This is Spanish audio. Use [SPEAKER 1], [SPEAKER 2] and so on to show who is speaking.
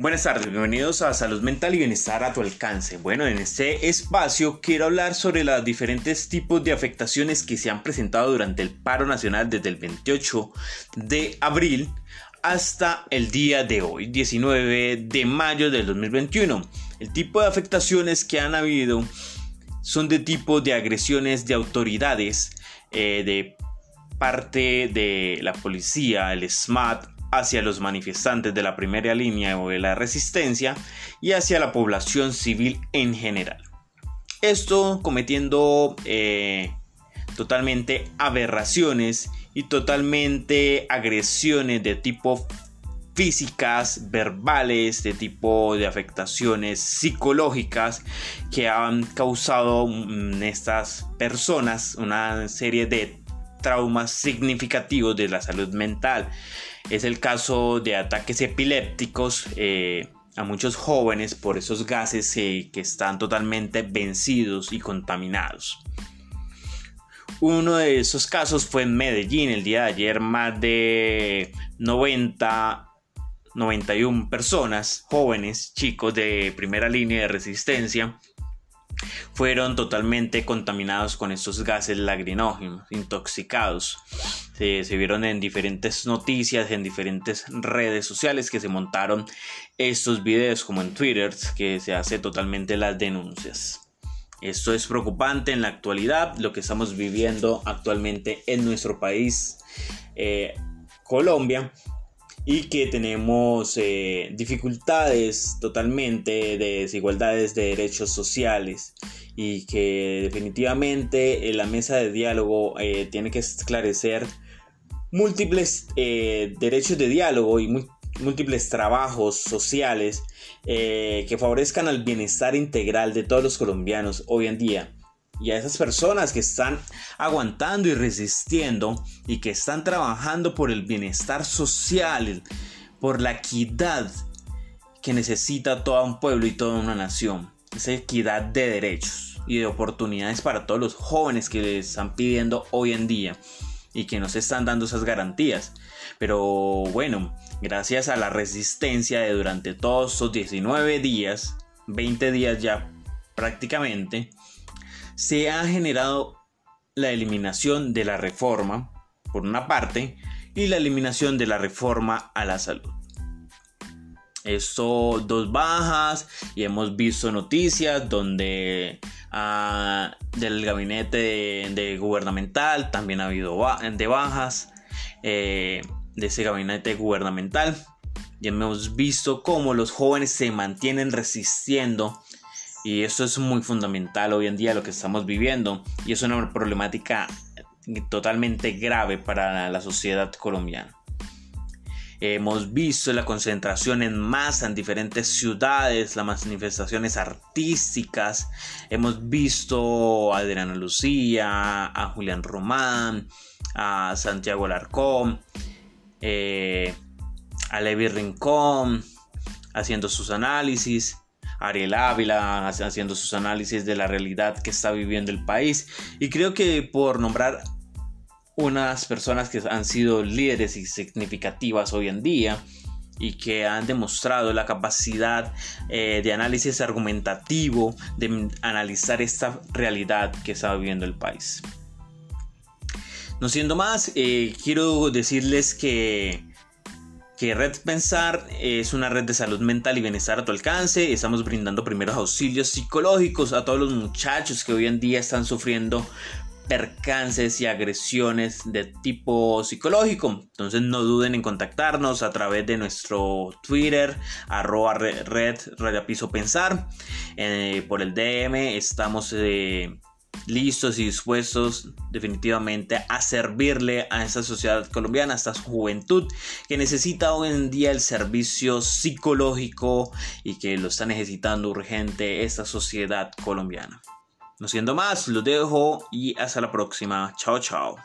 [SPEAKER 1] Buenas tardes, bienvenidos a Salud Mental y Bienestar a tu alcance. Bueno, en este espacio quiero hablar sobre los diferentes tipos de afectaciones que se han presentado durante el paro nacional desde el 28 de abril hasta el día de hoy, 19 de mayo del 2021. El tipo de afectaciones que han habido son de tipo de agresiones de autoridades, eh, de parte de la policía, el SMAT, hacia los manifestantes de la primera línea o de la resistencia y hacia la población civil en general. Esto cometiendo eh, totalmente aberraciones y totalmente agresiones de tipo físicas, verbales, de tipo de afectaciones psicológicas que han causado en estas personas una serie de traumas significativos de la salud mental. Es el caso de ataques epilépticos eh, a muchos jóvenes por esos gases eh, que están totalmente vencidos y contaminados. Uno de esos casos fue en Medellín el día de ayer, más de 90 91 personas, jóvenes, chicos de primera línea de resistencia, fueron totalmente contaminados con estos gases lagrinógenos, intoxicados. Se, vieron en diferentes noticias, en diferentes redes sociales que se montaron estos videos, como en Twitter, que se hace totalmente las denuncias. Esto es preocupante en la actualidad, lo que estamos viviendo actualmente en nuestro país, eh, Colombia, y que tenemos eh, dificultades totalmente de desigualdades de derechos sociales y que definitivamente la mesa de diálogo eh, tiene que esclarecer múltiples eh, derechos de diálogo y múltiples trabajos sociales que favorezcan al bienestar integral de todos los colombianos hoy en día y a esas personas que están aguantando y resistiendo y que están trabajando por el bienestar social, por la equidad que necesita todo un pueblo y toda una nación. Esa equidad de derechos y de oportunidades para todos los jóvenes que les están pidiendo hoy en día y que nos están dando esas garantías. Pero bueno, gracias a la resistencia de durante todos esos 19 días, 20 días ya prácticamente, se ha generado la eliminación de la reforma, por una parte, y la eliminación de la reforma a la salud. Esto dos bajas y hemos visto noticias donde ah, del gabinete gubernamental también ha habido de bajas eh, de ese gabinete gubernamental y hemos visto cómo los jóvenes se mantienen resistiendo y eso es muy fundamental hoy en día lo que estamos viviendo y es una problemática totalmente grave para la sociedad colombiana. Hemos visto la concentración en masa en diferentes ciudades, las manifestaciones artísticas. Hemos visto a Adriana Lucía, a Julián Román, a Santiago Larcón, eh, a Levi Rincón, haciendo sus análisis. Ariel Ávila haciendo sus análisis de la realidad que está viviendo el país. Y creo que por nombrar unas personas que han sido líderes y significativas hoy en día y que han demostrado la capacidad eh, de análisis argumentativo, de analizar esta realidad que está viviendo el país. No siendo más, eh, quiero decirles que que Red Pensar es una red de salud mental y bienestar a tu alcance. Estamos brindando primeros auxilios psicológicos a todos los muchachos que hoy en día están sufriendo percances y agresiones de tipo psicológico. Entonces no duden en contactarnos a través de nuestro Twitter, arroba red, red, pensar. Eh, por el DM estamos... Eh, listos y dispuestos definitivamente a servirle a esta sociedad colombiana, a esta juventud que necesita hoy en día el servicio psicológico y que lo está necesitando urgente esta sociedad colombiana. No siendo más, lo dejo y hasta la próxima. Chao, chao.